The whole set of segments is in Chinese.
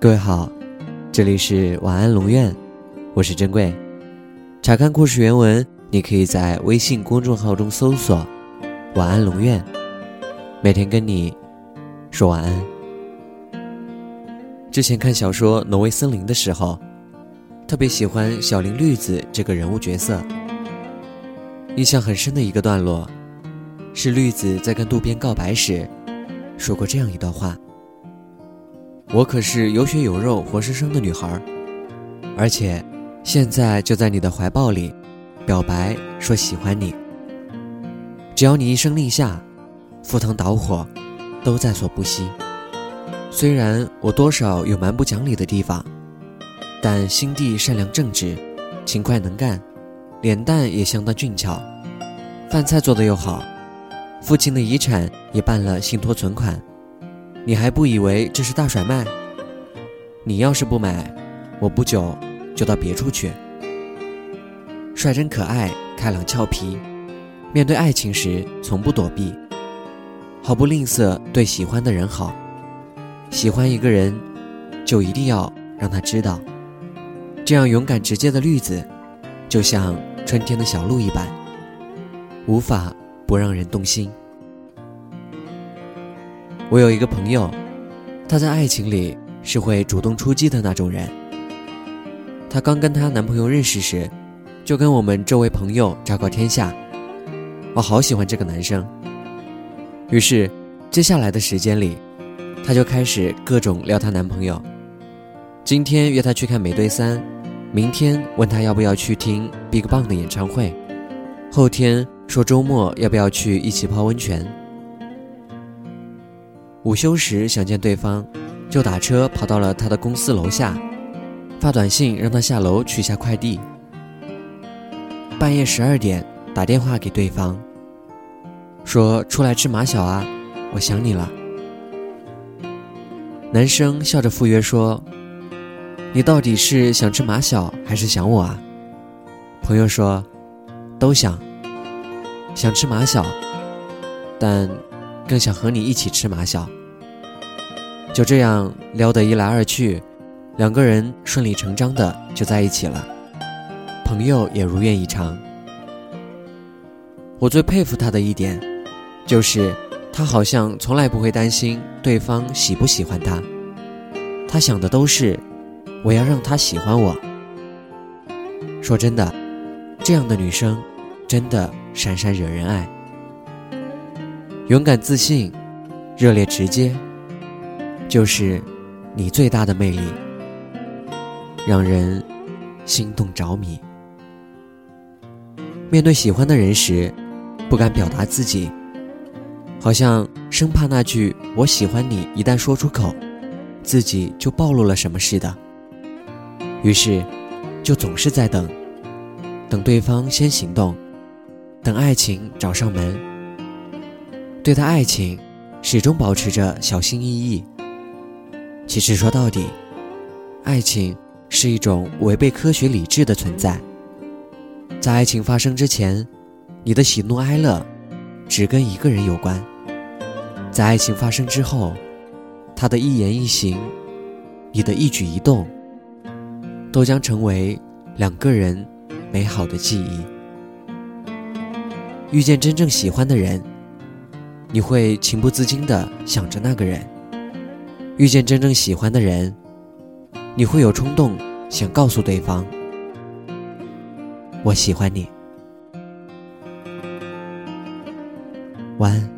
各位好，这里是晚安龙院，我是珍贵。查看故事原文，你可以在微信公众号中搜索“晚安龙院”，每天跟你说晚安。之前看小说《挪威森林》的时候，特别喜欢小林绿子这个人物角色。印象很深的一个段落，是绿子在跟渡边告白时，说过这样一段话：“我可是有血有肉、活生生的女孩，而且现在就在你的怀抱里，表白说喜欢你。只要你一声令下，赴汤蹈火，都在所不惜。虽然我多少有蛮不讲理的地方，但心地善良正直，勤快能干。”脸蛋也相当俊俏，饭菜做得又好，父亲的遗产也办了信托存款，你还不以为这是大甩卖？你要是不买，我不久就到别处去。率真可爱，开朗俏皮，面对爱情时从不躲避，毫不吝啬对喜欢的人好。喜欢一个人，就一定要让他知道。这样勇敢直接的绿子，就像。春天的小鹿一般，无法不让人动心。我有一个朋友，她在爱情里是会主动出击的那种人。她刚跟她男朋友认识时，就跟我们这位朋友昭告天下：“我好喜欢这个男生。”于是，接下来的时间里，她就开始各种撩她男朋友。今天约他去看《美队三》。明天问他要不要去听 BigBang 的演唱会，后天说周末要不要去一起泡温泉。午休时想见对方，就打车跑到了他的公司楼下，发短信让他下楼取下快递。半夜十二点打电话给对方，说出来吃马小啊，我想你了。男生笑着赴约说。你到底是想吃马小还是想我啊？朋友说，都想。想吃马小，但更想和你一起吃马小。就这样撩得一来二去，两个人顺理成章的就在一起了。朋友也如愿以偿。我最佩服他的一点，就是他好像从来不会担心对方喜不喜欢他，他想的都是。我要让他喜欢我。说真的，这样的女生真的闪闪惹人爱，勇敢自信，热烈直接，就是你最大的魅力，让人心动着迷。面对喜欢的人时，不敢表达自己，好像生怕那句“我喜欢你”一旦说出口，自己就暴露了什么似的。于是，就总是在等，等对方先行动，等爱情找上门。对待爱情，始终保持着小心翼翼。其实说到底，爱情是一种违背科学理智的存在。在爱情发生之前，你的喜怒哀乐只跟一个人有关；在爱情发生之后，他的一言一行，你的一举一动。都将成为两个人美好的记忆。遇见真正喜欢的人，你会情不自禁地想着那个人；遇见真正喜欢的人，你会有冲动想告诉对方：“我喜欢你。”晚安。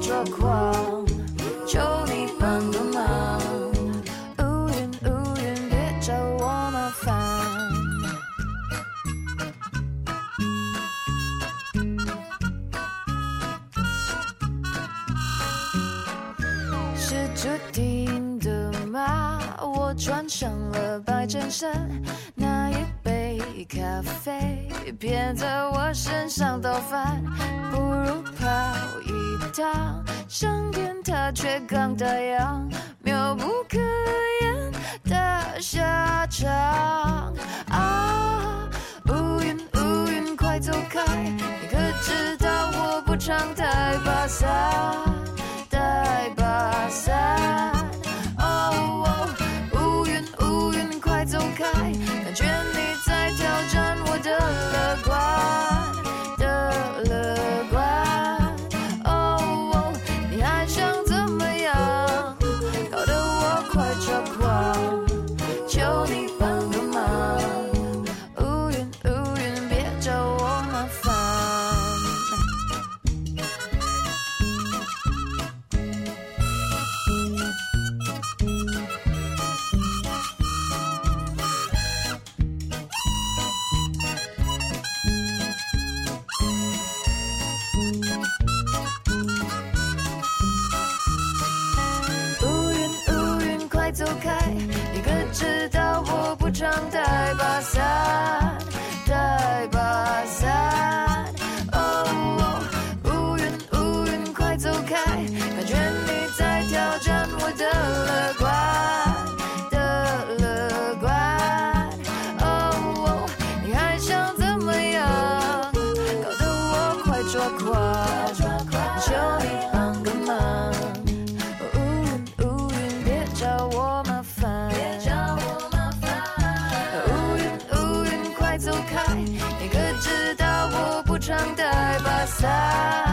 着狂，求你帮个忙。乌云乌云，别找我麻烦。是注定的吗？我穿上了白衬衫，那一。咖啡偏在我身上倒翻，不如跑一趟上天塔却刚打烊，妙不可言的下场！乌云乌云快走开，你可知道我不常带把伞，带把伞。常带把伞，带把伞。哦，乌云乌云快走开！感觉你在挑战我的乐观的乐观。哦，你还想怎么样？搞得我快抓狂。走开你可知道我不常带把伞。